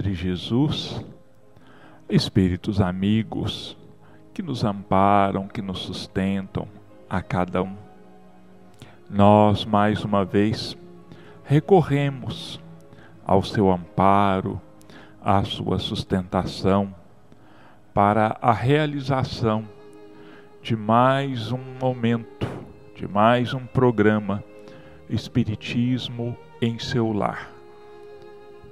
Mestre Jesus, espíritos amigos que nos amparam, que nos sustentam a cada um. Nós, mais uma vez, recorremos ao seu amparo, à sua sustentação, para a realização de mais um momento, de mais um programa Espiritismo em seu lar.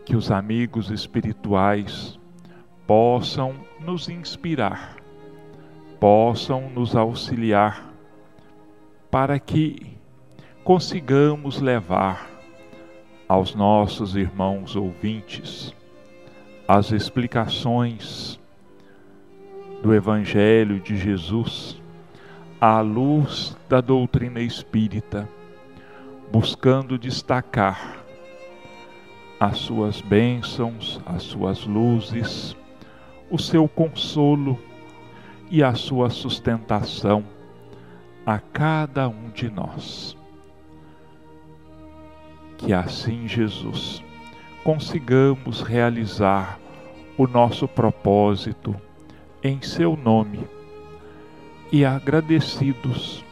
Que os amigos espirituais possam nos inspirar, possam nos auxiliar, para que consigamos levar aos nossos irmãos ouvintes as explicações do Evangelho de Jesus à luz da doutrina espírita, buscando destacar as suas bênçãos, as suas luzes, o seu consolo e a sua sustentação a cada um de nós. Que assim, Jesus, consigamos realizar o nosso propósito em seu nome. E agradecidos,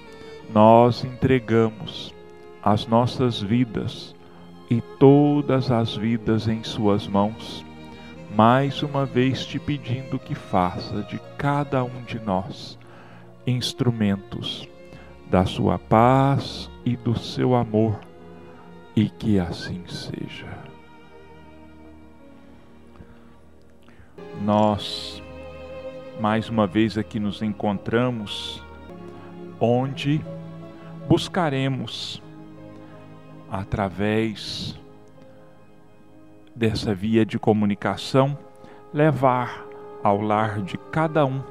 nós entregamos as nossas vidas e todas as vidas em Suas mãos, mais uma vez te pedindo que faça de cada um de nós instrumentos da Sua paz e do seu amor, e que assim seja. Nós mais uma vez aqui nos encontramos, onde buscaremos, através dessa via de comunicação, levar ao lar de cada um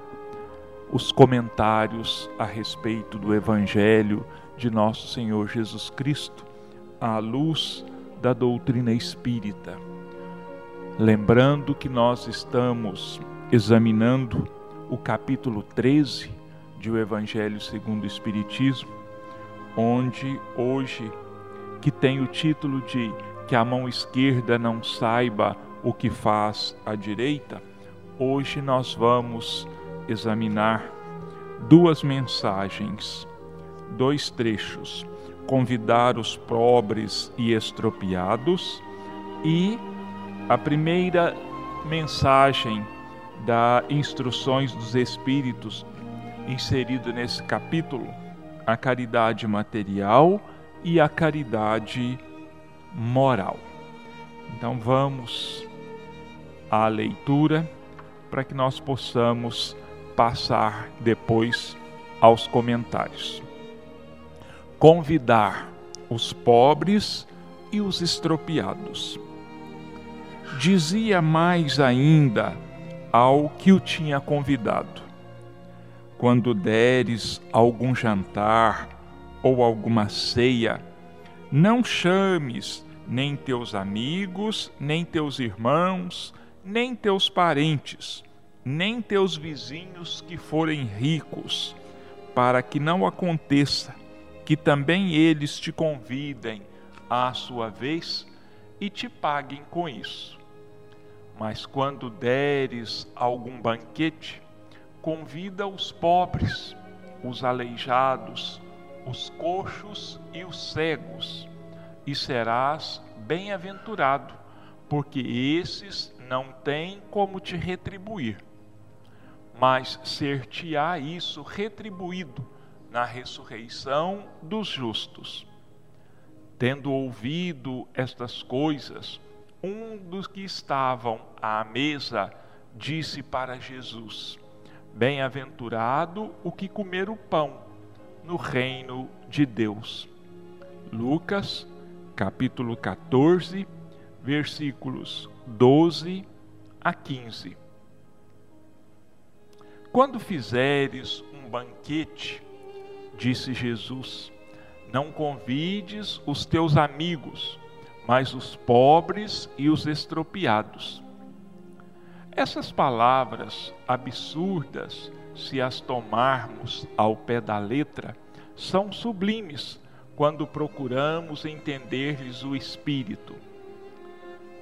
os comentários a respeito do Evangelho de nosso Senhor Jesus Cristo, à luz da doutrina espírita. Lembrando que nós estamos examinando o capítulo 13 de O Evangelho segundo o Espiritismo, onde hoje, que tem o título de Que a mão esquerda não saiba o que faz a direita, hoje nós vamos examinar duas mensagens, dois trechos: convidar os pobres e estropiados, e a primeira mensagem da Instruções dos Espíritos, inserido nesse capítulo, a caridade material e a caridade moral. Então vamos à leitura para que nós possamos passar depois aos comentários. Convidar os pobres e os estropiados. Dizia mais ainda ao que o tinha convidado. Quando deres algum jantar ou alguma ceia, não chames nem teus amigos, nem teus irmãos, nem teus parentes, nem teus vizinhos que forem ricos, para que não aconteça que também eles te convidem à sua vez e te paguem com isso. Mas quando deres algum banquete, convida os pobres, os aleijados, os coxos e os cegos, e serás bem-aventurado, porque esses não têm como te retribuir. Mas ser-te-á isso retribuído na ressurreição dos justos. Tendo ouvido estas coisas, um dos que estavam à mesa disse para Jesus: Bem-aventurado o que comer o pão no reino de Deus. Lucas, capítulo 14, versículos 12 a 15. Quando fizeres um banquete, disse Jesus, não convides os teus amigos, mas os pobres e os estropiados. Essas palavras absurdas, se as tomarmos ao pé da letra, são sublimes quando procuramos entender-lhes o espírito.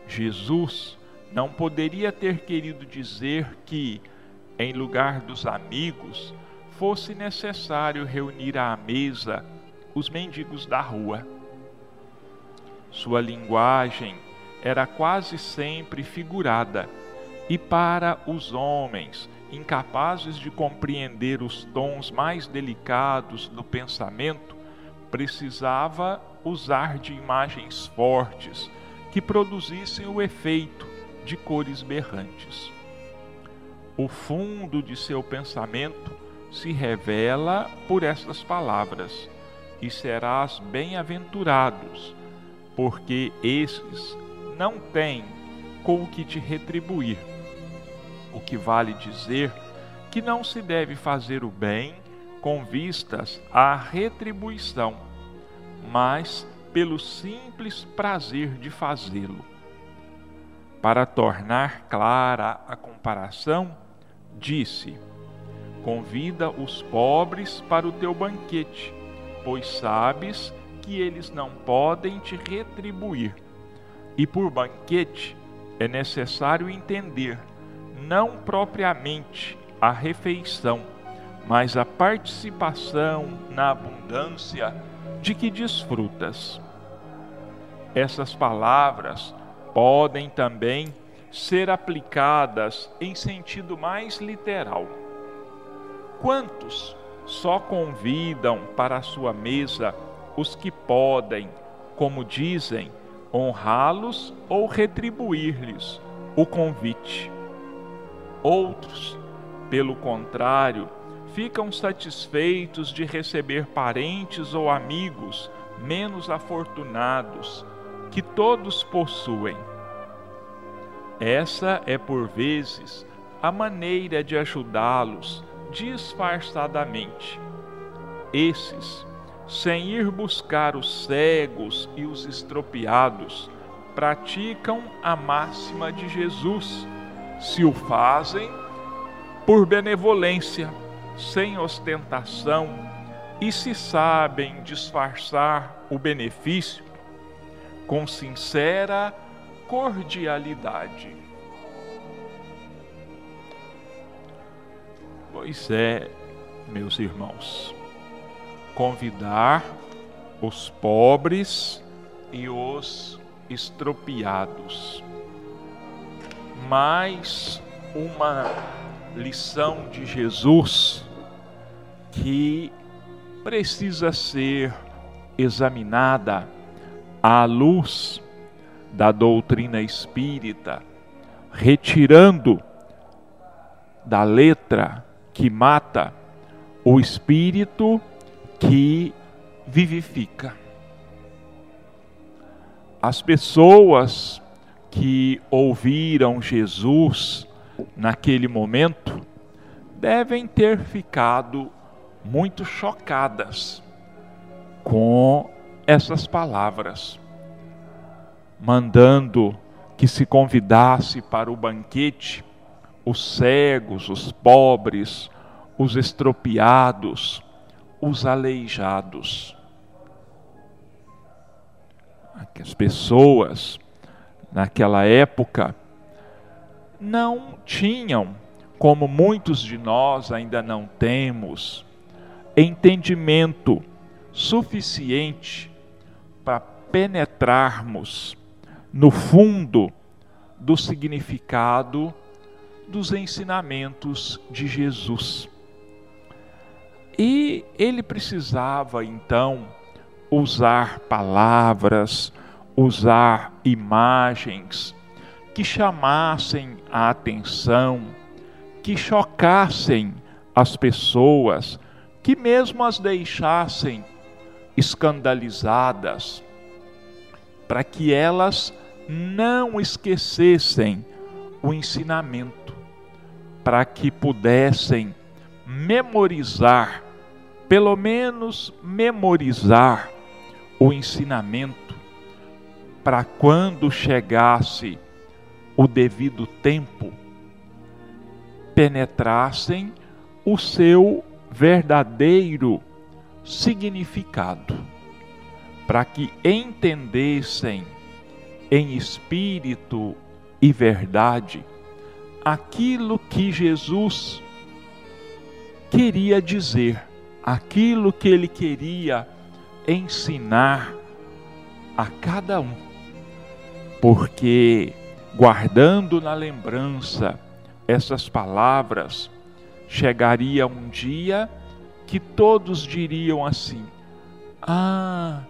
Jesus não poderia ter querido dizer que, em lugar dos amigos, fosse necessário reunir à mesa os mendigos da rua. Sua linguagem era quase sempre figurada, e para os homens incapazes de compreender os tons mais delicados do pensamento, precisava usar de imagens fortes que produzissem o efeito de cores berrantes. O fundo de seu pensamento se revela por estas palavras: E serás bem-aventurados, porque esses não têm com o que te retribuir. O que vale dizer que não se deve fazer o bem com vistas à retribuição, mas pelo simples prazer de fazê-lo. Para tornar clara a comparação, disse: Convida os pobres para o teu banquete, pois sabes que eles não podem te retribuir. E por banquete é necessário entender não propriamente a refeição, mas a participação na abundância de que desfrutas. Essas palavras podem também ser aplicadas em sentido mais literal. Quantos só convidam para a sua mesa os que podem, como dizem, honrá-los ou retribuir-lhes o convite? Outros, pelo contrário, ficam satisfeitos de receber parentes ou amigos menos afortunados que todos possuem. Essa é por vezes a maneira de ajudá-los disfarçadamente. Esses, sem ir buscar os cegos e os estropiados, praticam a máxima de Jesus, se o fazem por benevolência, sem ostentação, e se sabem disfarçar o benefício com sincera cordialidade. Pois é, meus irmãos, convidar os pobres e os estropiados. Mais uma lição de Jesus que precisa ser examinada à luz da doutrina espírita, retirando da letra que mata o espírito que vivifica. As pessoas que ouviram Jesus naquele momento devem ter ficado muito chocadas com essas palavras, mandando que se convidasse para o banquete os cegos, os pobres, os estropiados, os aleijados. As pessoas naquela época não tinham, como muitos de nós ainda não temos, entendimento suficiente para penetrarmos no fundo do significado dos ensinamentos de Jesus. E ele precisava então usar palavras, usar imagens que chamassem a atenção, que chocassem as pessoas, que mesmo as deixassem escandalizadas, para que elas não esquecessem o ensinamento, para que pudessem memorizar, pelo menos memorizar o ensinamento, para quando chegasse o devido tempo, penetrassem o seu verdadeiro significado, para que entendessem em espírito e verdade aquilo que Jesus queria dizer, aquilo que ele queria ensinar a cada um. Porque guardando na lembrança essas palavras, chegaria um dia que todos diriam assim: Ah,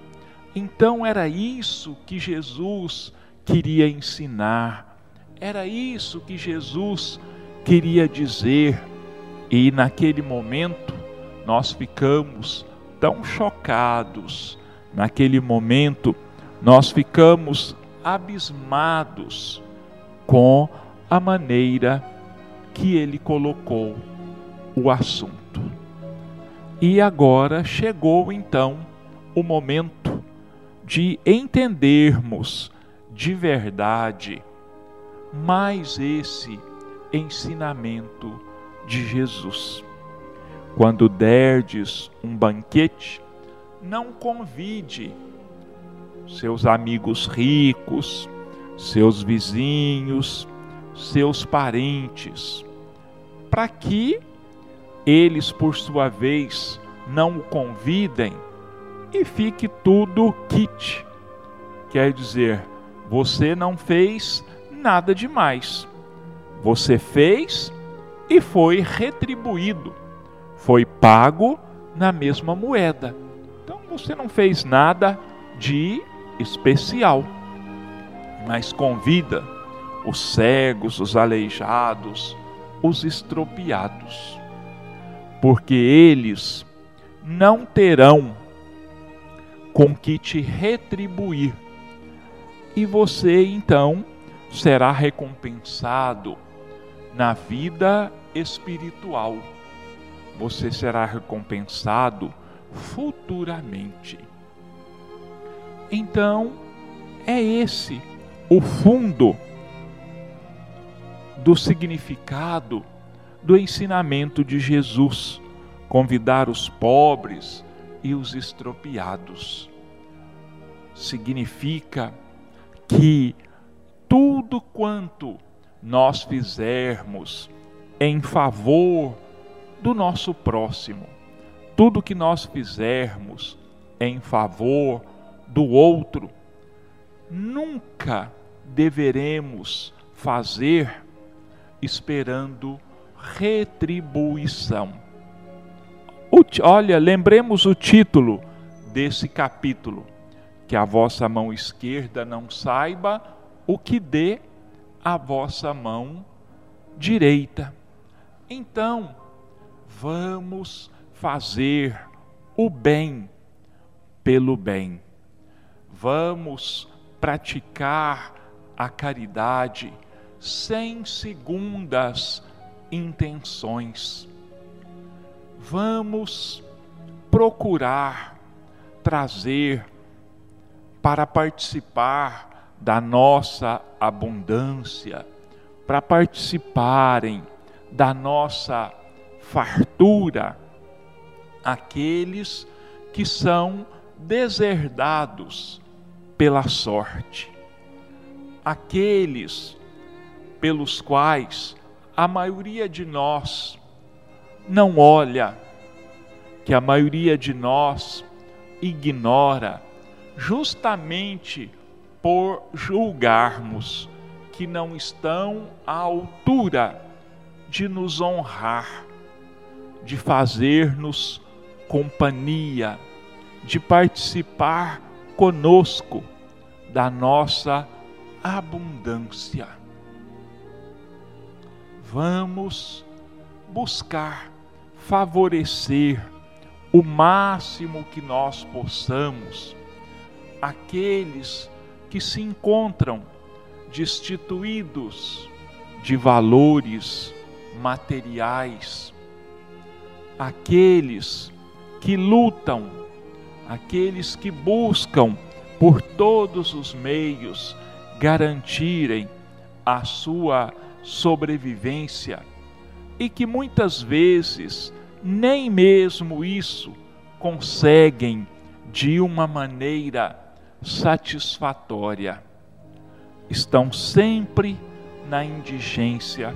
então era isso que Jesus queria ensinar, era isso que Jesus queria dizer, e naquele momento nós ficamos tão chocados, naquele momento nós ficamos abismados com a maneira que ele colocou o assunto. E agora chegou então o momento de entendermos de verdade mais esse ensinamento de Jesus. Quando derdes um banquete, não convide seus amigos ricos, seus vizinhos, seus parentes, para que eles, por sua vez, não o convidem e fique tudo kit. Quer dizer, você não fez nada demais. Você fez e foi retribuído. Foi pago na mesma moeda. Então você não fez nada de especial. Mas convida os cegos, os aleijados, os estropiados, porque eles não terão com que te retribuir, e você então será recompensado na vida espiritual. Você será recompensado futuramente. Então, é esse o fundo do significado do ensinamento de Jesus, convidar os pobres e os estropiados. Significa que tudo quanto nós fizermos em favor do nosso próximo, tudo que nós fizermos em favor do outro, nunca deveremos fazer esperando retribuição. Olha, lembremos o título desse capítulo: que a vossa mão esquerda não saiba o que dê a vossa mão direita. Então, vamos fazer o bem pelo bem. Vamos praticar a caridade sem segundas intenções. Vamos procurar trazer para participar da nossa abundância, para participarem da nossa fartura aqueles que são deserdados pela sorte, aqueles pelos quais a maioria de nós não olha, que a maioria de nós ignora, justamente por julgarmos que não estão à altura de nos honrar, de fazer-nos companhia, de participar conosco da nossa abundância. Vamos buscar favorecer o máximo que nós possamos aqueles que se encontram destituídos de valores materiais, aqueles que lutam, aqueles que buscam por todos os meios garantirem a sua sobrevivência e que muitas vezes nem mesmo isso conseguem de uma maneira satisfatória. Estão sempre na indigência.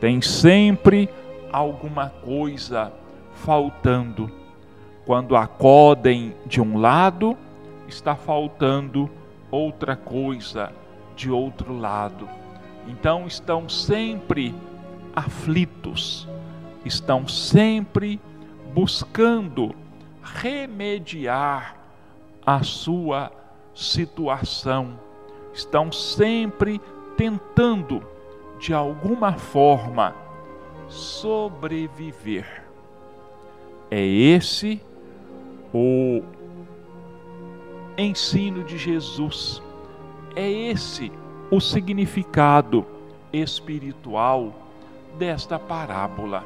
Tem sempre alguma coisa faltando. Quando acodem de um lado, está faltando outra coisa de outro lado. Então estão sempre aflitos, estão sempre buscando remediar a sua situação, estão sempre tentando, de alguma forma, sobreviver. É esse o ensino de Jesus, é esse o significado espiritual desta parábola.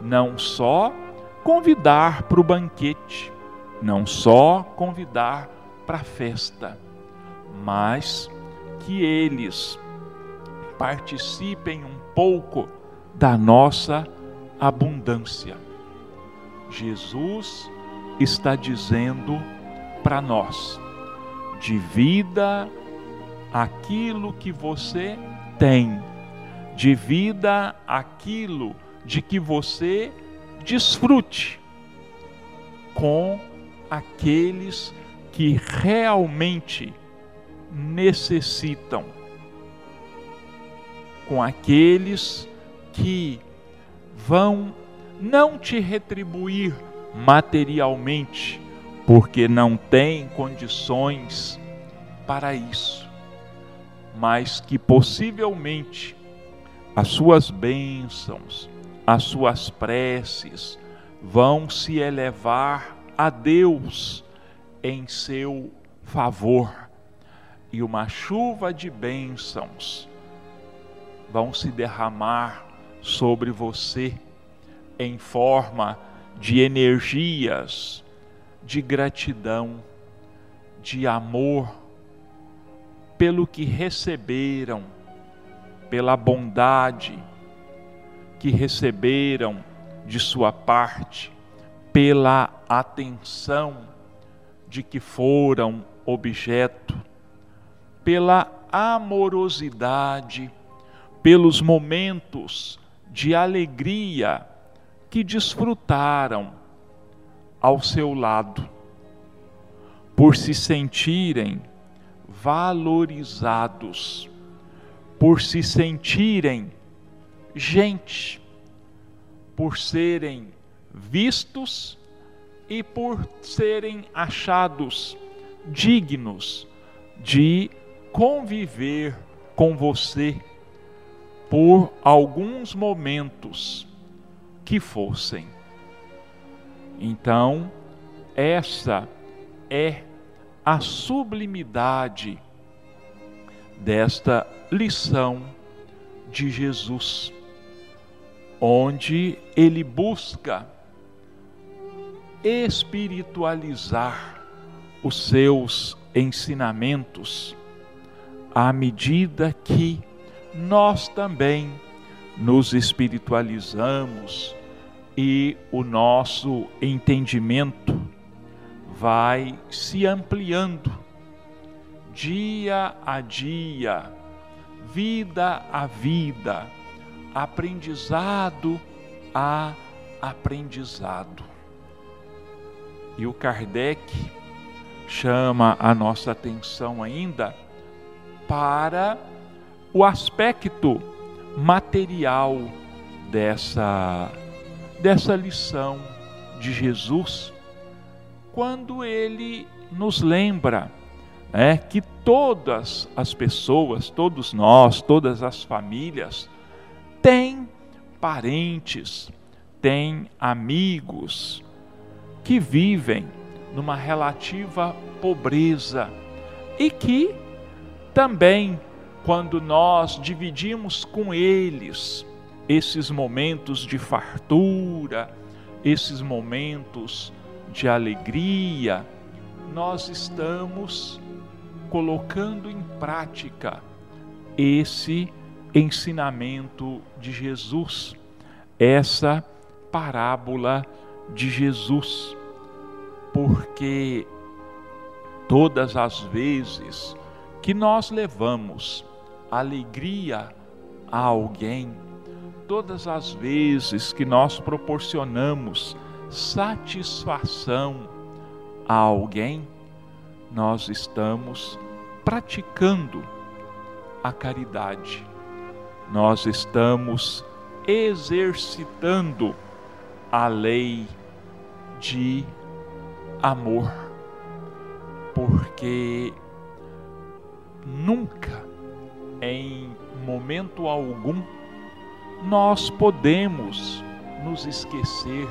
Não só convidar para o banquete, não só convidar para a festa, mas que eles participem um pouco da nossa abundância. Jesus está dizendo para nós: divida aquilo que você tem, divida aquilo de que você desfrute com aqueles que realmente necessitam, com aqueles que vão não te retribuir materialmente, porque não têm condições para isso, mas que possivelmente as suas bênçãos, as suas preces vão se elevar a Deus em seu favor, e uma chuva de bênçãos vão se derramar sobre você em forma de energias, de gratidão, de amor pelo que receberam, pela bondade que receberam de sua parte, pela atenção de que foram objeto, pela amorosidade, pelos momentos de alegria que desfrutaram ao seu lado, por se sentirem valorizados, por se sentirem gente, por serem vistos e por serem achados dignos de conviver com você por alguns momentos que fossem. Então, essa é a sublimidade desta lição de Jesus, onde ele busca espiritualizar os seus ensinamentos à medida que nós também nos espiritualizamos e o nosso entendimento vai se ampliando dia a dia, vida a vida, aprendizado a aprendizado. E o Kardec chama a nossa atenção ainda para o aspecto material dessa, dessa lição de Jesus, quando ele nos lembra é, que todas as pessoas, todos nós, todas as famílias, têm parentes, têm amigos, que vivem numa relativa pobreza e que também, quando nós dividimos com eles esses momentos de fartura, esses momentos de alegria, nós estamos colocando em prática esse ensinamento de Jesus, essa parábola de Jesus. Porque todas as vezes que nós levamos alegria a alguém, todas as vezes que nós proporcionamos satisfação a alguém, nós estamos praticando a caridade, nós estamos exercitando a lei de amor, porque nunca, em momento algum, nós podemos nos esquecer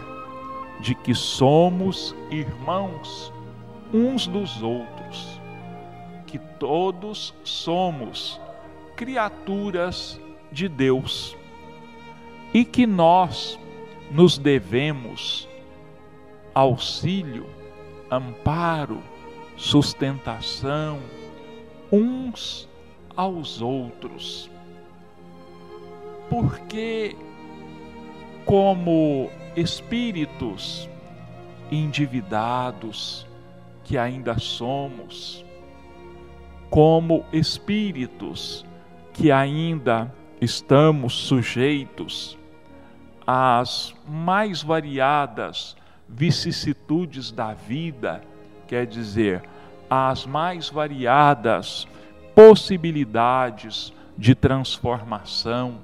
de que somos irmãos uns dos outros, que todos somos criaturas de Deus e que nós nos devemos auxílio, amparo, sustentação uns aos outros. Porque, como espíritos endividados que ainda somos, como espíritos que ainda estamos sujeitos às mais variadas vicissitudes da vida, quer dizer, às mais variadas possibilidades de transformação.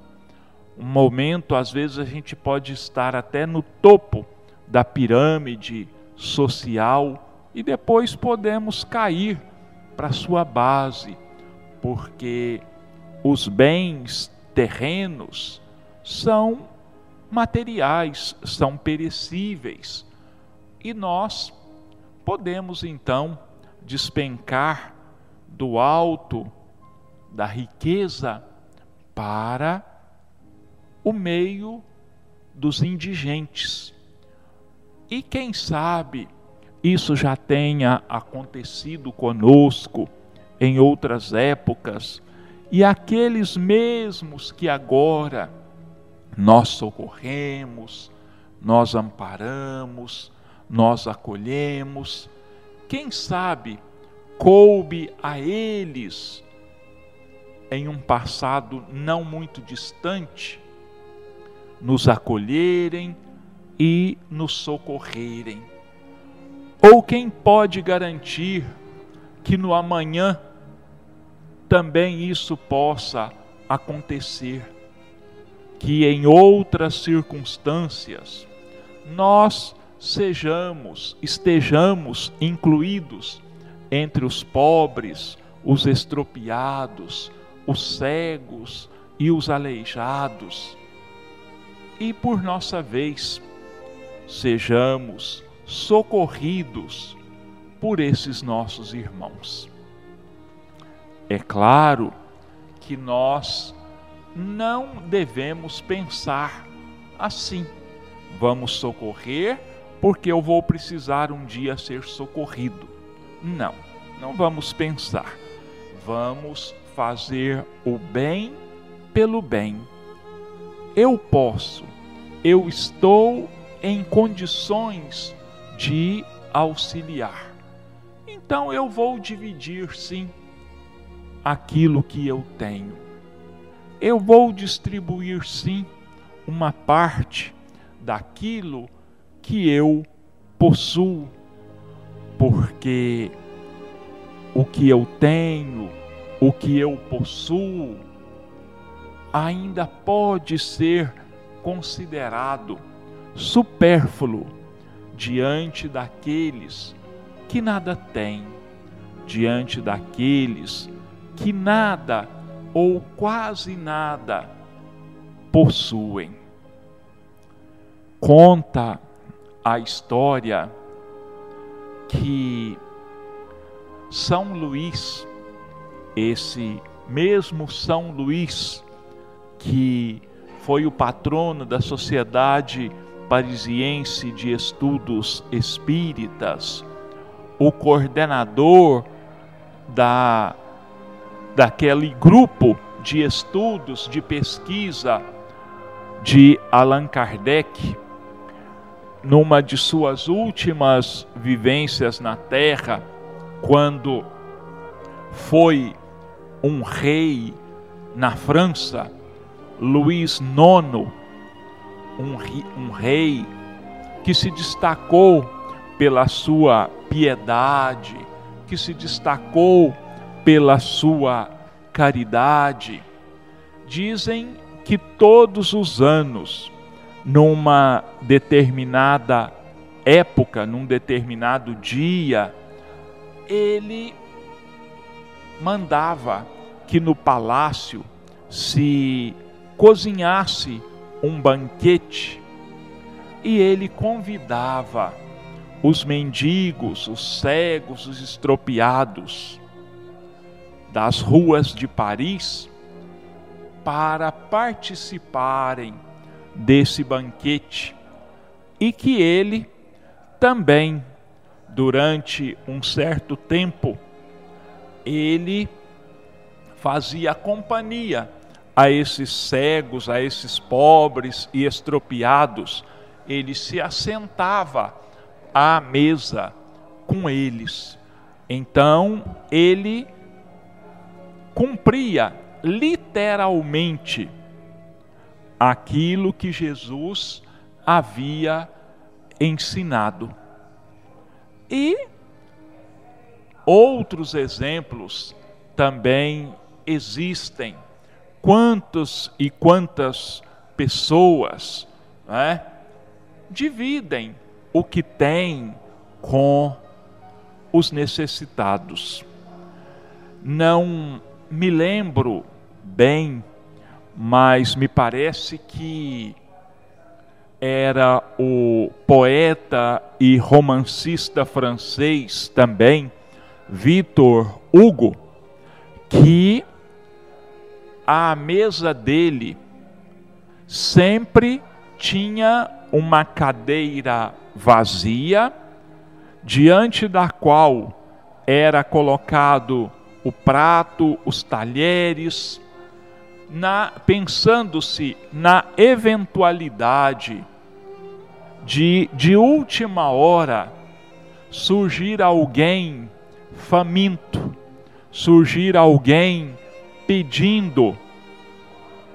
Um momento, às vezes, a gente pode estar até no topo da pirâmide social e depois podemos cair para sua base, porque os bens terrenos são materiais, são perecíveis. E nós podemos então despencar do alto da riqueza para o meio dos indigentes. E quem sabe isso já tenha acontecido conosco em outras épocas, e aqueles mesmos que agora nós socorremos, nós amparamos, nós acolhemos, quem sabe coube a eles em um passado não muito distante nos acolherem e nos socorrerem. Ou quem pode garantir que no amanhã também isso possa acontecer, que em outras circunstâncias nós sejamos, estejamos incluídos entre os pobres, os estropiados, os cegos e os aleijados. E por nossa vez, sejamos socorridos por esses nossos irmãos. É claro que nós não devemos pensar assim. Vamos socorrer porque eu vou precisar um dia ser socorrido. Não, não vamos pensar. Vamos fazer o bem pelo bem. Eu posso, eu estou em condições de auxiliar. Então eu vou dividir sim aquilo que eu tenho. Eu vou distribuir sim uma parte daquilo que eu possuo, porque o que eu tenho, o que eu possuo, ainda pode ser considerado supérfluo diante daqueles que nada têm, diante daqueles que nada ou quase nada possuem. Conta a história que São Luís, esse mesmo São Luís, que foi o patrono da Sociedade Parisiense de Estudos Espíritas, o coordenador da, daquele grupo de estudos, de pesquisa de Allan Kardec, numa de suas últimas vivências na terra, quando foi um rei na França, Luís IX, um, um rei que se destacou pela sua piedade, que se destacou pela sua caridade. Dizem que todos os anos, numa determinada época, num determinado dia, ele mandava que no palácio se cozinhasse um banquete. E ele convidava os mendigos, os cegos, os estropiados das ruas de Paris para participarem desse banquete. E que ele também, durante um certo tempo, ele fazia companhia a esses cegos, a esses pobres e estropiados, ele se assentava à mesa com eles. Então, ele cumpria literalmente aquilo que Jesus havia ensinado. E outros exemplos também existem. Quantos e quantas pessoas né, dividem o que têm com os necessitados. Não me lembro bem, mas me parece que era o poeta e romancista francês também, Victor Hugo, que a mesa dele sempre tinha uma cadeira vazia, diante da qual era colocado o prato, os talheres, pensando-se na eventualidade de, de última hora, surgir alguém faminto, surgir alguém pedindo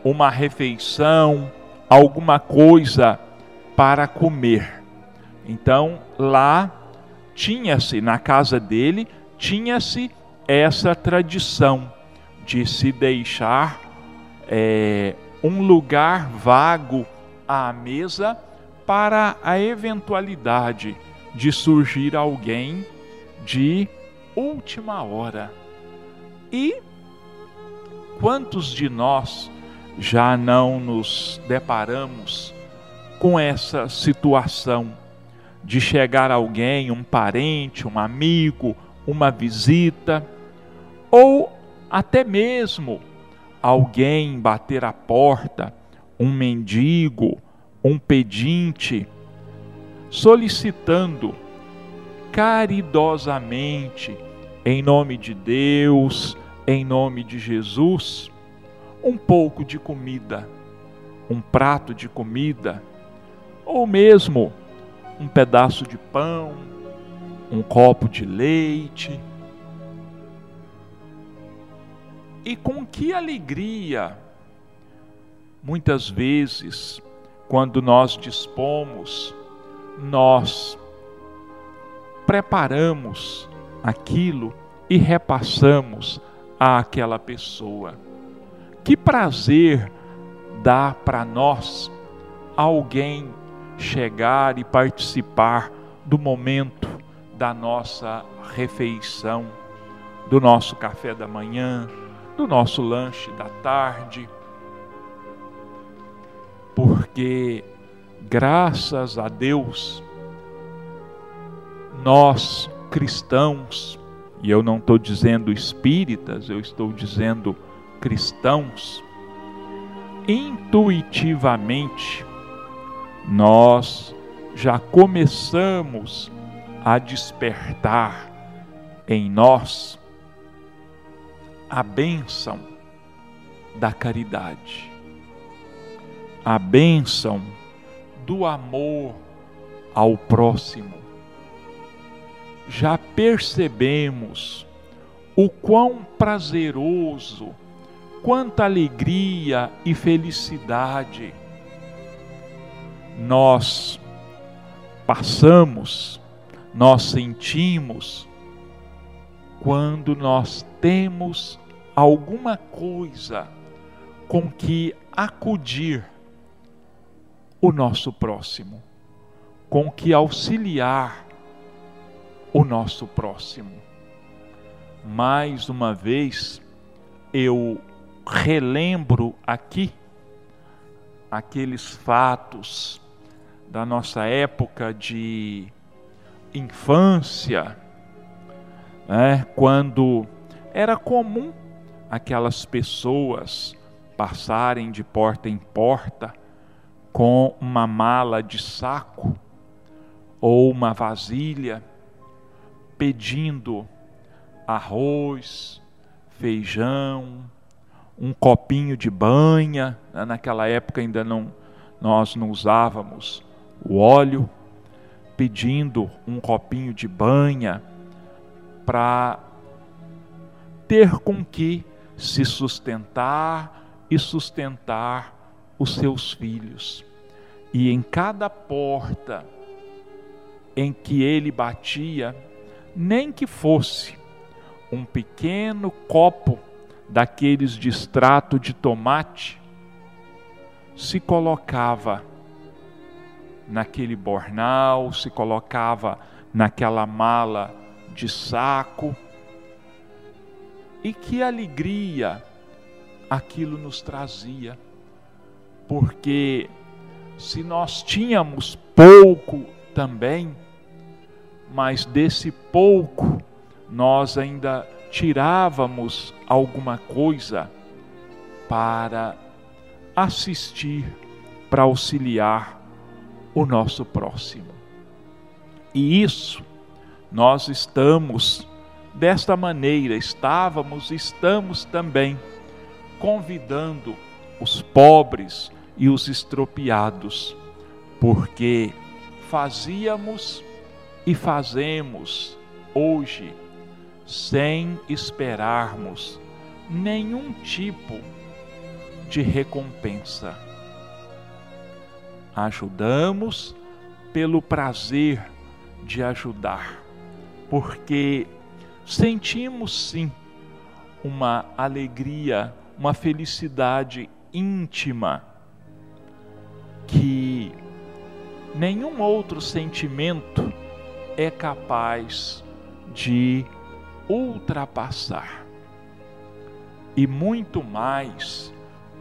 uma refeição, alguma coisa para comer. Então, lá tinha-se, na casa dele, tinha-se essa tradição de se deixar é, um lugar vago à mesa para a eventualidade de surgir alguém de última hora. E quantos de nós já não nos deparamos com essa situação de chegar alguém, um parente, um amigo, uma visita, ou até mesmo alguém bater a porta, um mendigo, um pedinte, solicitando caridosamente, em nome de Deus, em nome de Jesus, um pouco de comida, um prato de comida, ou mesmo um pedaço de pão, um copo de leite, E com que alegria, muitas vezes, quando nós dispomos, nós preparamos aquilo e repassamos àquela pessoa. Que prazer dá para nós alguém chegar e participar do momento da nossa refeição, do nosso café da manhã, do nosso lanche da tarde, porque, graças a Deus, nós cristãos, e eu não estou dizendo espíritas, eu estou dizendo cristãos, intuitivamente, nós já começamos a despertar em nós a bênção da caridade, a bênção do amor ao próximo. Já percebemos o quão prazeroso quanta alegria e felicidade nós passamos, nós sentimos quando nós temos alguma coisa com que acudir o nosso próximo, com que auxiliar o nosso próximo. Mais uma vez, eu relembro aqui aqueles fatos da nossa época de infância, né, quando era comum aquelas pessoas passarem de porta em porta com uma mala de saco ou uma vasilha pedindo arroz, feijão, um copinho de banha. Né, naquela época ainda não nós não usávamos o óleo, pedindo um copinho de banha para ter com que se sustentar e sustentar os seus filhos. E em cada porta em que ele batia, nem que fosse um pequeno copo daqueles de extrato de tomate, se colocava naquele bornal, se colocava naquela mala de saco. E que alegria aquilo nos trazia, porque se nós tínhamos pouco também, mas desse pouco nós ainda tirávamos alguma coisa para assistir, para auxiliar o nosso próximo. E isso nós estamos desta maneira, estávamos, estamos também convidando os pobres e os estropiados, porque fazíamos e fazemos hoje sem esperarmos nenhum tipo de recompensa. Ajudamos pelo prazer de ajudar, porque sentimos sim uma alegria, uma felicidade íntima que nenhum outro sentimento é capaz de ultrapassar. E muito mais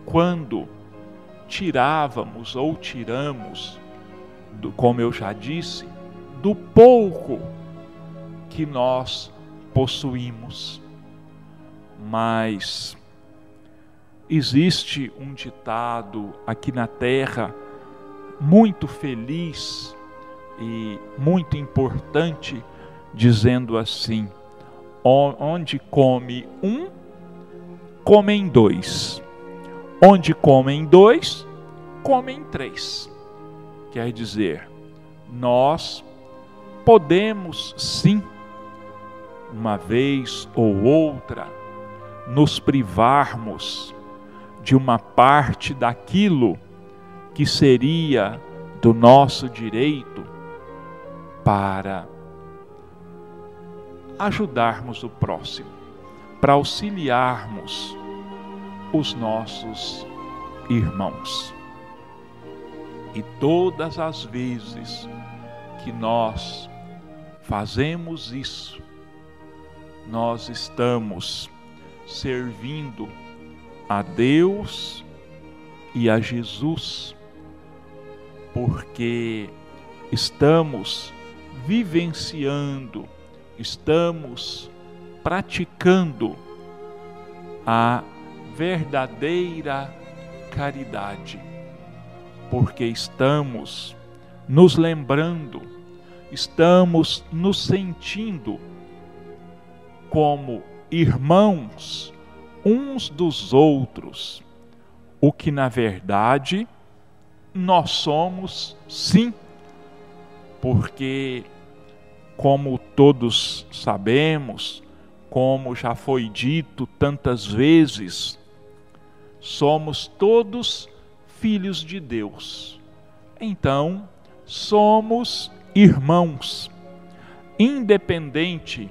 quando tirávamos ou tiramos, do, como eu já disse, do pouco que nós possuímos. Mas existe um ditado aqui na terra muito feliz e muito importante, dizendo assim: onde come um, comem dois. Onde comem dois, comem três. Quer dizer, nós podemos sim, uma vez ou outra, nos privarmos de uma parte daquilo que seria do nosso direito para ajudarmos o próximo, para auxiliarmos os nossos irmãos. E todas as vezes que nós fazemos isso, nós estamos servindo a Deus e a Jesus, porque estamos vivenciando, estamos praticando a verdadeira caridade, porque estamos nos lembrando, estamos nos sentindo como irmãos uns dos outros, o que na verdade nós somos sim, porque, como todos sabemos, como já foi dito tantas vezes, somos todos filhos de Deus. Então, somos irmãos, independente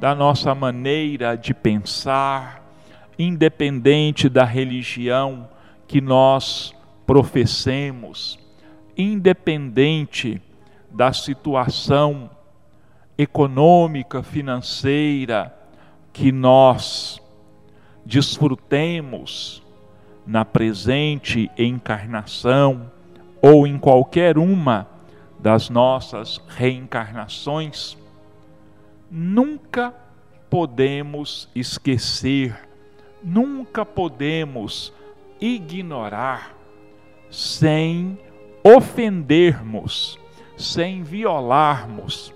da nossa maneira de pensar, independente da religião que nós professemos, independente da situação econômica, financeira que nós desfrutemos na presente encarnação ou em qualquer uma das nossas reencarnações, nunca podemos esquecer, nunca podemos ignorar sem ofendermos, sem violarmos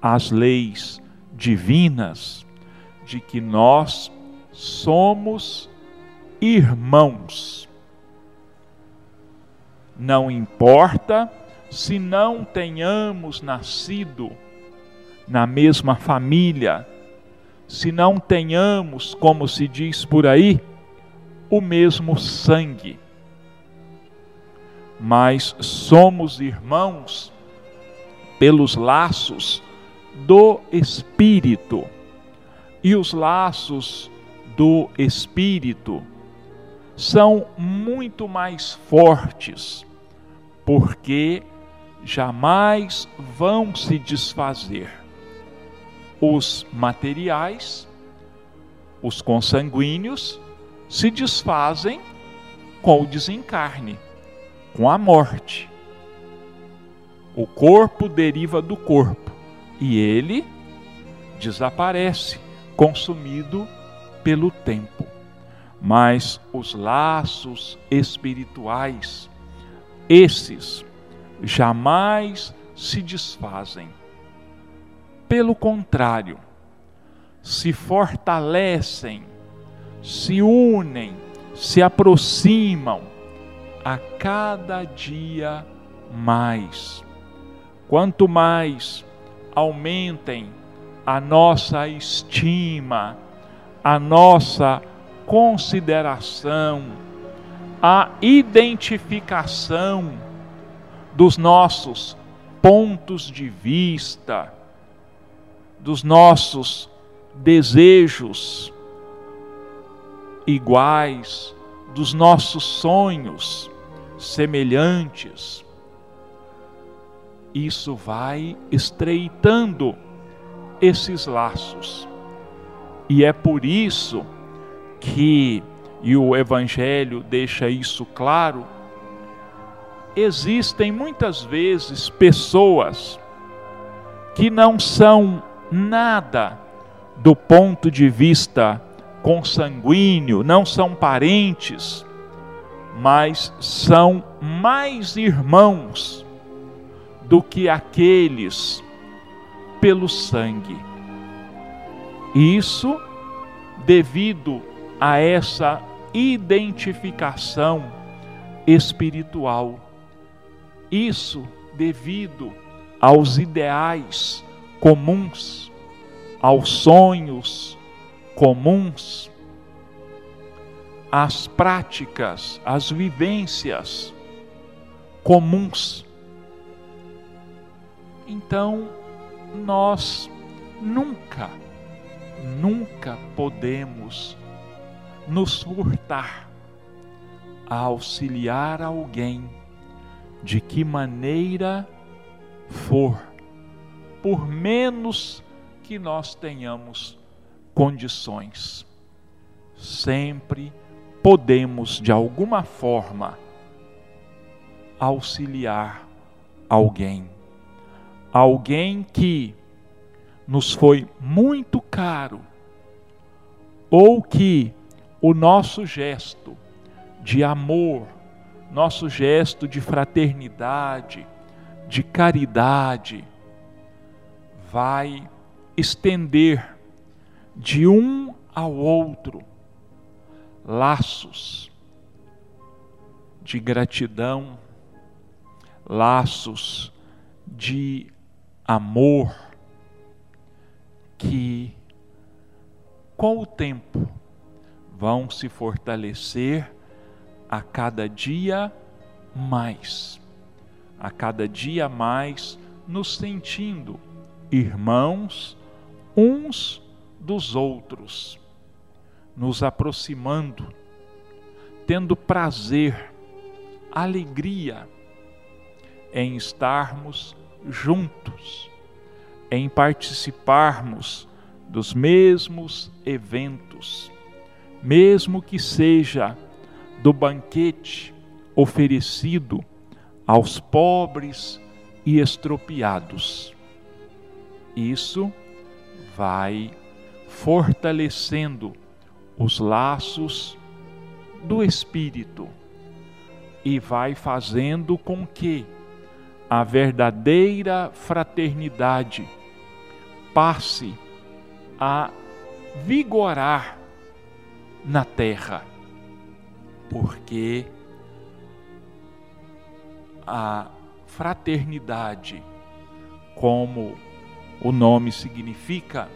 as leis divinas de que nós somos irmãos. Não importa se não tenhamos nascido na mesma família, se não tenhamos, como se diz por aí, o mesmo sangue. Mas somos irmãos pelos laços do Espírito. E os laços do Espírito são muito mais fortes, porque jamais vão se desfazer. Os materiais, os consanguíneos, se desfazem com o desencarne, com a morte. O corpo deriva do corpo e ele desaparece, consumido pelo tempo. Mas os laços espirituais, esses jamais se desfazem. Pelo contrário, se fortalecem, se unem, se aproximam a cada dia mais. Quanto mais aumentem a nossa estima, a nossa consideração, a identificação dos nossos pontos de vista, dos nossos desejos iguais, dos nossos sonhos semelhantes. Isso vai estreitando esses laços. E é por isso que, e o Evangelho deixa isso claro, existem muitas vezes pessoas que não são nada do ponto de vista consanguíneo, não são parentes, mas são mais irmãos do que aqueles pelo sangue. Isso devido a essa identificação espiritual. Isso devido aos ideais comuns, aos sonhos comuns, às práticas, às vivências comuns. Então, nós nunca, nunca podemos nos furtar a auxiliar alguém de que maneira for, por menos que nós tenhamos condições. Sempre podemos, de alguma forma, auxiliar alguém alguém que nos foi muito caro, ou que o nosso gesto de amor, nosso gesto de fraternidade, de caridade, vai estender de um ao outro laços de gratidão, laços de amor que com o tempo vão se fortalecer a cada dia mais, a cada dia mais nos sentindo irmãos uns dos outros, nos aproximando, tendo prazer, alegria em estarmos juntos, em participarmos dos mesmos eventos, mesmo que seja do banquete oferecido aos pobres e estropiados. Isso vai fortalecendo os laços do espírito e vai fazendo com que a verdadeira fraternidade passe a vigorar na terra, porque a fraternidade, como o nome significa,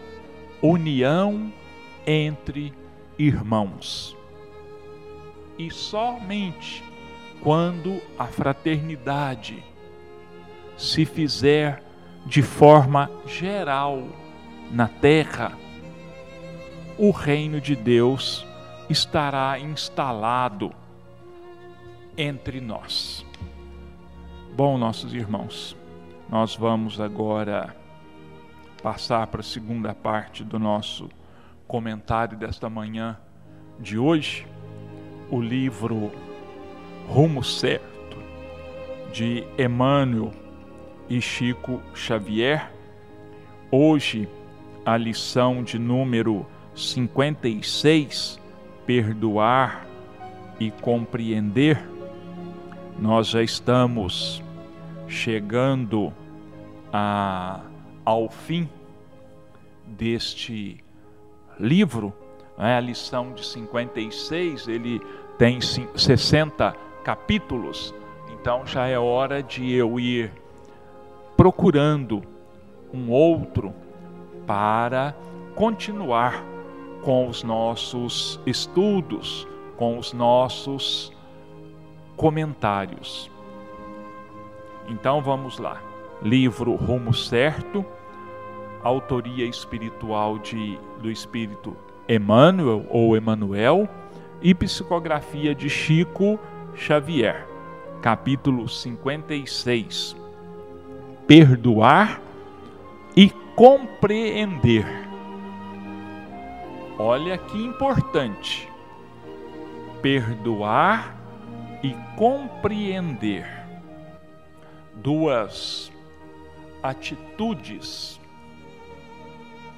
união entre irmãos. E somente quando a fraternidade se fizer de forma geral na terra, o reino de Deus estará instalado entre nós. Bom, nossos irmãos, nós vamos agora passar para a segunda parte do nosso comentário desta manhã de hoje, o livro Rumo Certo, de Emmanuel e Chico Xavier. Hoje, a lição de número 56, Perdoar e Compreender. Nós já estamos chegando a, ao fim deste livro, né? a lição de 56, ele tem 60 capítulos, então já é hora de eu ir procurando um outro para continuar com os nossos estudos, com os nossos comentários. Então vamos lá. Livro Rumo Certo, autoria espiritual de, do espírito Emmanuel ou Emanuel e psicografia de Chico Xavier. Capítulo 56. Perdoar e compreender. Olha que importante. Perdoar e compreender. Duas atitudes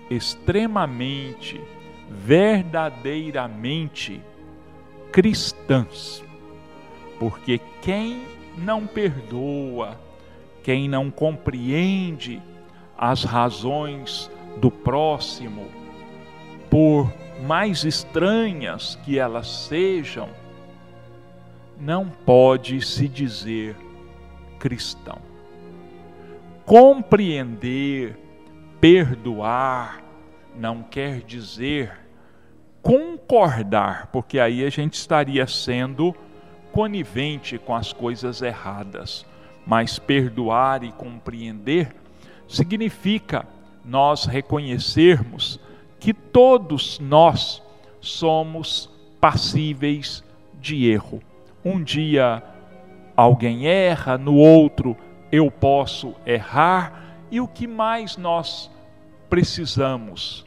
extremamente, verdadeiramente cristãs. Porque quem não perdoa, quem não compreende as razões do próximo, por mais estranhas que elas sejam, não pode se dizer cristão. Compreender, perdoar, não quer dizer concordar, porque aí a gente estaria sendo conivente com as coisas erradas. Mas perdoar e compreender significa nós reconhecermos que todos nós somos passíveis de erro. Um dia alguém erra, no outro eu posso errar, e o que mais nós precisamos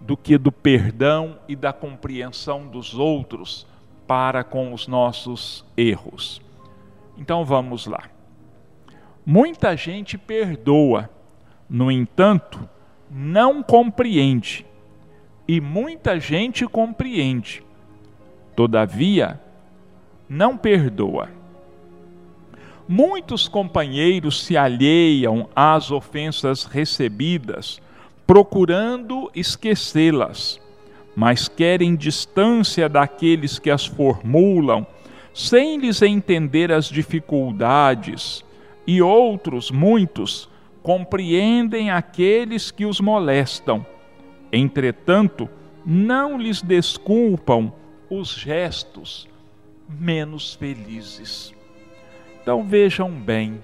do que do perdão e da compreensão dos outros para com os nossos erros. Então vamos lá. Muita gente perdoa, no entanto, não compreende, e muita gente compreende, todavia, não perdoa. Muitos companheiros se alheiam às ofensas recebidas, procurando esquecê-las, mas querem distância daqueles que as formulam, sem lhes entender as dificuldades, e outros, muitos, compreendem aqueles que os molestam. Entretanto, não lhes desculpam os gestos menos felizes. Então vejam bem,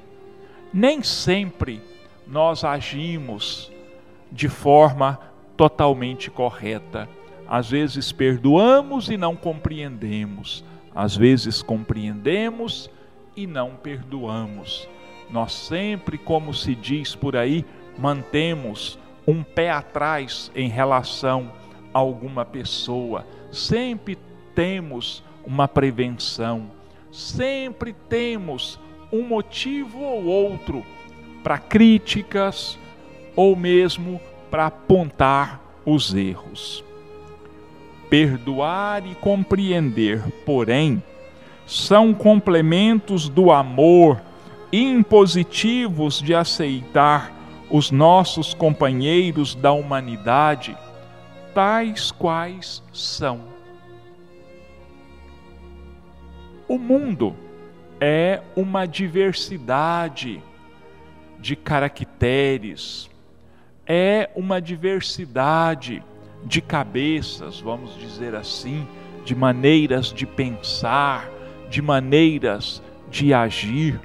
nem sempre nós agimos de forma totalmente correta. Às vezes perdoamos e não compreendemos, às vezes compreendemos e não perdoamos. Nós sempre, como se diz por aí, mantemos um pé atrás em relação a alguma pessoa, sempre temos uma prevenção, sempre temos um motivo ou outro para críticas ou mesmo para apontar os erros. Perdoar e compreender, porém, são complementos do amor impositivos de aceitar os nossos companheiros da humanidade, tais quais são. O mundo é uma diversidade de caracteres, é uma diversidade de cabeças, vamos dizer assim, de maneiras de pensar, de maneiras de agir.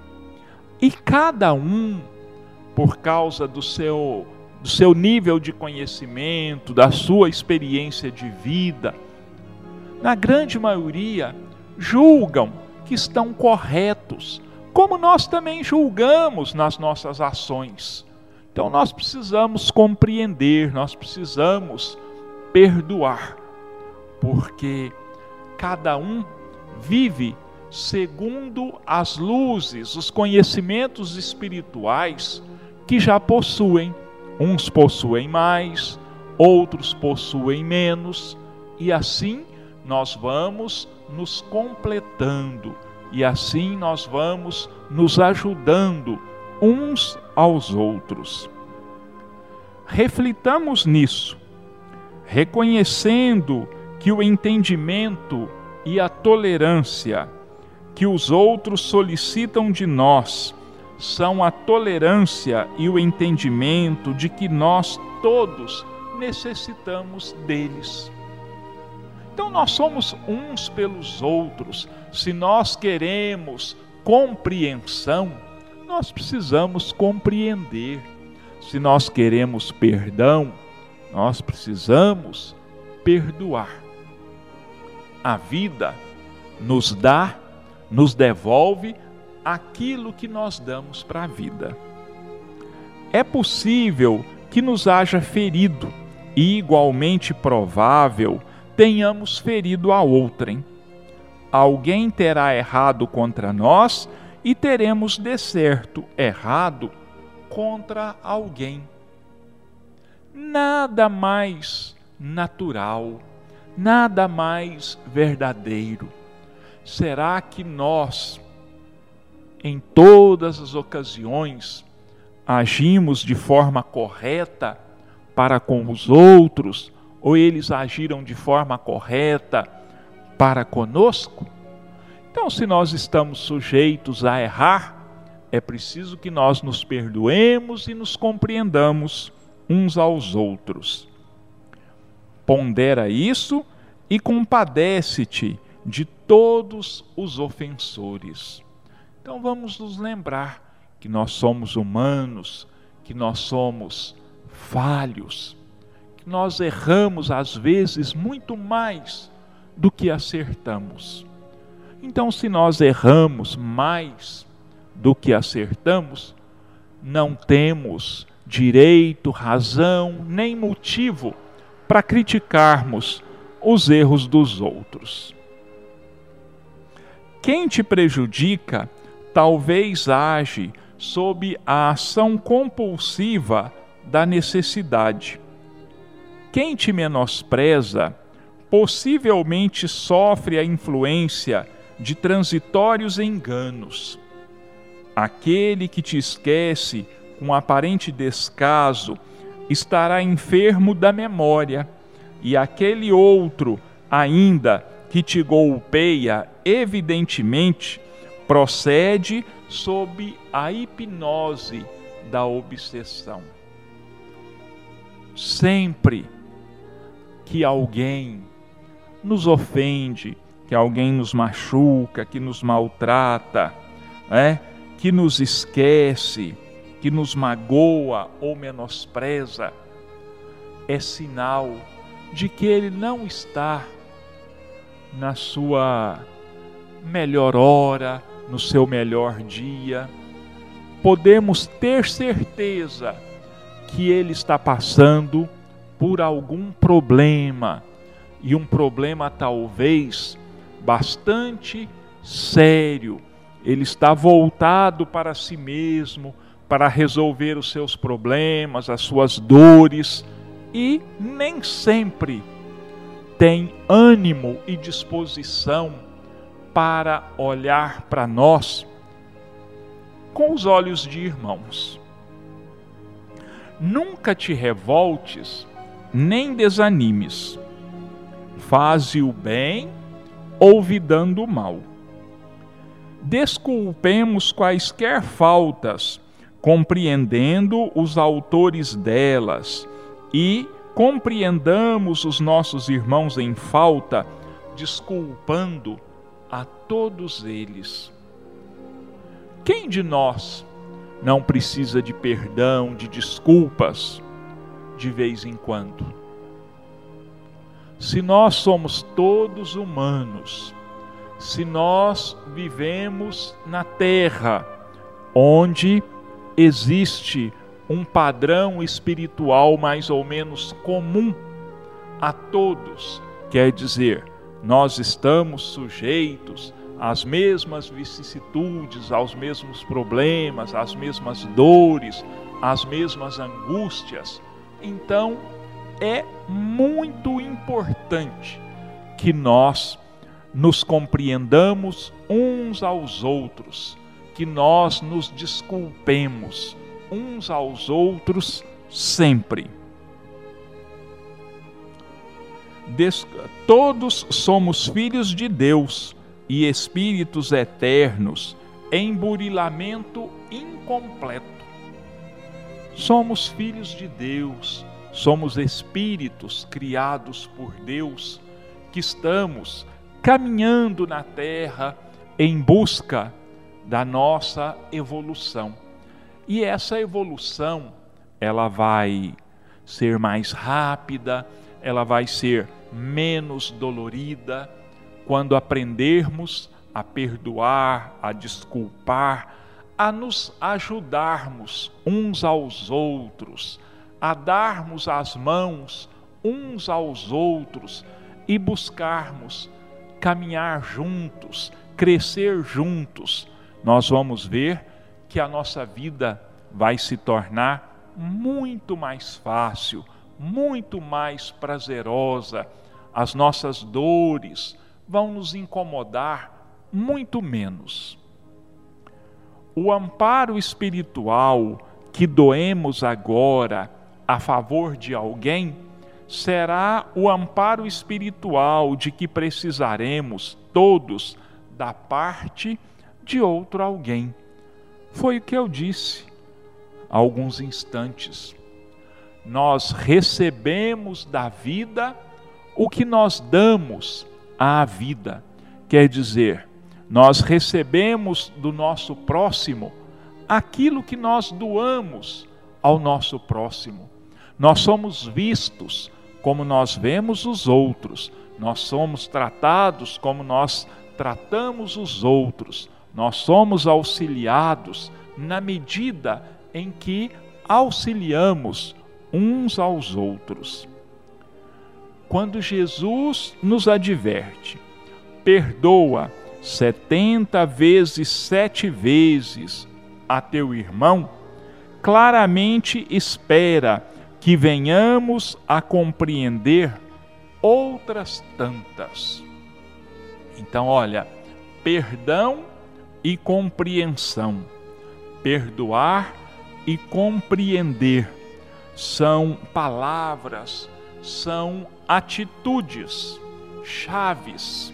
E cada um, por causa do seu, do seu nível de conhecimento, da sua experiência de vida, na grande maioria, julgam que estão corretos, como nós também julgamos nas nossas ações. Então nós precisamos compreender, nós precisamos perdoar, porque cada um vive segundo as luzes, os conhecimentos espirituais que já possuem. Uns possuem mais, outros possuem menos, e assim nós vamos nos completando e assim nós vamos nos ajudando uns aos outros. Reflitamos nisso, reconhecendo que o entendimento e a tolerância que os outros solicitam de nós são a tolerância e o entendimento de que nós todos necessitamos deles. Então nós somos uns pelos outros. Se nós queremos compreensão, nós precisamos compreender. Se nós queremos perdão, nós precisamos perdoar. A vida nos dá, nos devolve aquilo que nós damos para a vida. É possível que nos haja ferido e igualmente provável tenhamos ferido a outrem. Alguém terá errado contra nós e teremos de certo errado contra alguém. Nada mais natural, nada mais verdadeiro. Será que nós, em todas as ocasiões, agimos de forma correta para com os outros ou eles agiram de forma correta para conosco? Então, se nós estamos sujeitos a errar, é preciso que nós nos perdoemos e nos compreendamos uns aos outros. Pondera isso e compadece-te de todos os ofensores. Então vamos nos lembrar que nós somos humanos, que nós somos falhos nós erramos às vezes muito mais do que acertamos. Então, se nós erramos mais do que acertamos, não temos direito, razão, nem motivo para criticarmos os erros dos outros. Quem te prejudica talvez age sob a ação compulsiva da necessidade quem te menospreza possivelmente sofre a influência de transitórios enganos. Aquele que te esquece com aparente descaso estará enfermo da memória, e aquele outro, ainda que te golpeia, evidentemente procede sob a hipnose da obsessão. Sempre que alguém nos ofende, que alguém nos machuca, que nos maltrata, é? que nos esquece, que nos magoa ou menospreza, é sinal de que ele não está na sua melhor hora, no seu melhor dia. Podemos ter certeza que ele está passando por algum problema, e um problema talvez bastante sério. Ele está voltado para si mesmo, para resolver os seus problemas, as suas dores, e nem sempre tem ânimo e disposição para olhar para nós com os olhos de irmãos. Nunca te revoltes, nem desanimes. Faze o bem, ouvidando o mal. Desculpemos quaisquer faltas, compreendendo os autores delas, e compreendamos os nossos irmãos em falta, desculpando a todos eles. Quem de nós não precisa de perdão, de desculpas, de vez em quando? Se nós somos todos humanos, se nós vivemos na terra, onde existe um padrão espiritual mais ou menos comum a todos, quer dizer, nós estamos sujeitos às mesmas vicissitudes, aos mesmos problemas, às mesmas dores, às mesmas angústias. Então, é muito importante que nós nos compreendamos uns aos outros, que nós nos desculpemos uns aos outros sempre. Des todos somos filhos de Deus e espíritos eternos em burilamento incompleto. Somos filhos de Deus, somos espíritos criados por Deus que estamos caminhando na terra em busca da nossa evolução. E essa evolução, ela vai ser mais rápida, ela vai ser menos dolorida quando aprendermos a perdoar, a desculpar, a nos ajudarmos uns aos outros, a darmos as mãos uns aos outros e buscarmos caminhar juntos, crescer juntos, nós vamos ver que a nossa vida vai se tornar muito mais fácil, muito mais prazerosa, as nossas dores vão nos incomodar muito menos. O amparo espiritual que doemos agora a favor de alguém será o amparo espiritual de que precisaremos todos da parte de outro alguém. Foi o que eu disse há alguns instantes nós recebemos da vida o que nós damos à vida. Quer dizer, nós recebemos do nosso próximo aquilo que nós doamos ao nosso próximo. Nós somos vistos como nós vemos os outros, nós somos tratados como nós tratamos os outros, nós somos auxiliados na medida em que auxiliamos uns aos outros. Quando Jesus nos adverte, perdoa setenta vezes sete vezes a teu irmão, claramente espera que venhamos a compreender outras tantas. Então, olha, perdão e compreensão, perdoar e compreender são palavras, são atitudes chaves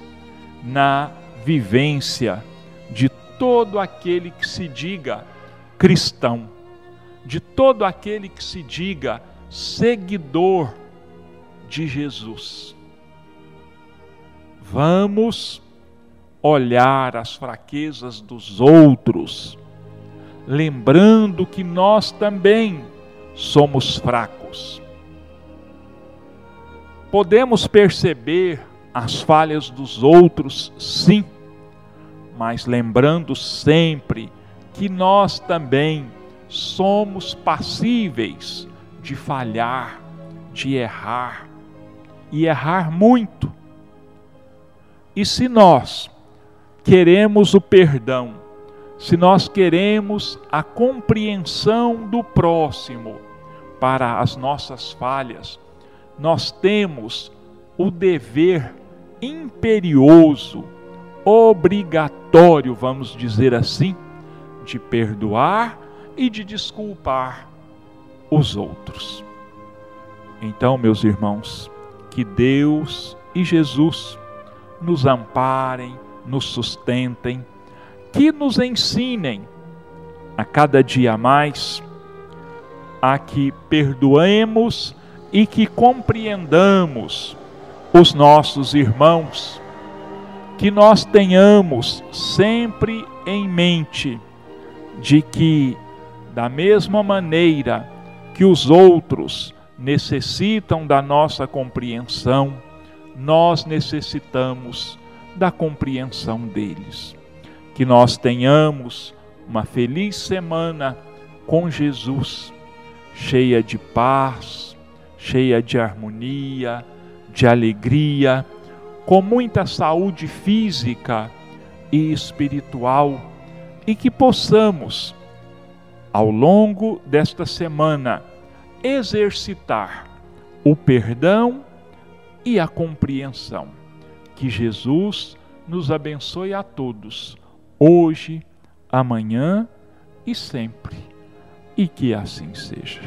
na vivência de todo aquele que se diga cristão, de todo aquele que se diga seguidor de Jesus. Vamos olhar as fraquezas dos outros, lembrando que nós também somos fracos. Podemos perceber as falhas dos outros, sim, mas lembrando sempre que nós também somos passíveis de falhar, de errar, e errar muito. E se nós queremos o perdão, se nós queremos a compreensão do próximo para as nossas falhas, nós temos o dever imperioso, obrigatório, vamos dizer assim, de perdoar e de desculpar os outros. Então, meus irmãos, que Deus e Jesus nos amparem, nos sustentem, que nos ensinem a cada dia mais a que perdoemos e que compreendamos os nossos irmãos, que nós tenhamos sempre em mente de que, da mesma maneira que os outros necessitam da nossa compreensão, nós necessitamos da compreensão deles. Que nós tenhamos uma feliz semana com Jesus, cheia de paz, cheia de harmonia, de alegria, com muita saúde física e espiritual, e que possamos, ao longo desta semana, exercitar o perdão e a compreensão. Que Jesus nos abençoe a todos, hoje, amanhã e sempre. E que assim seja.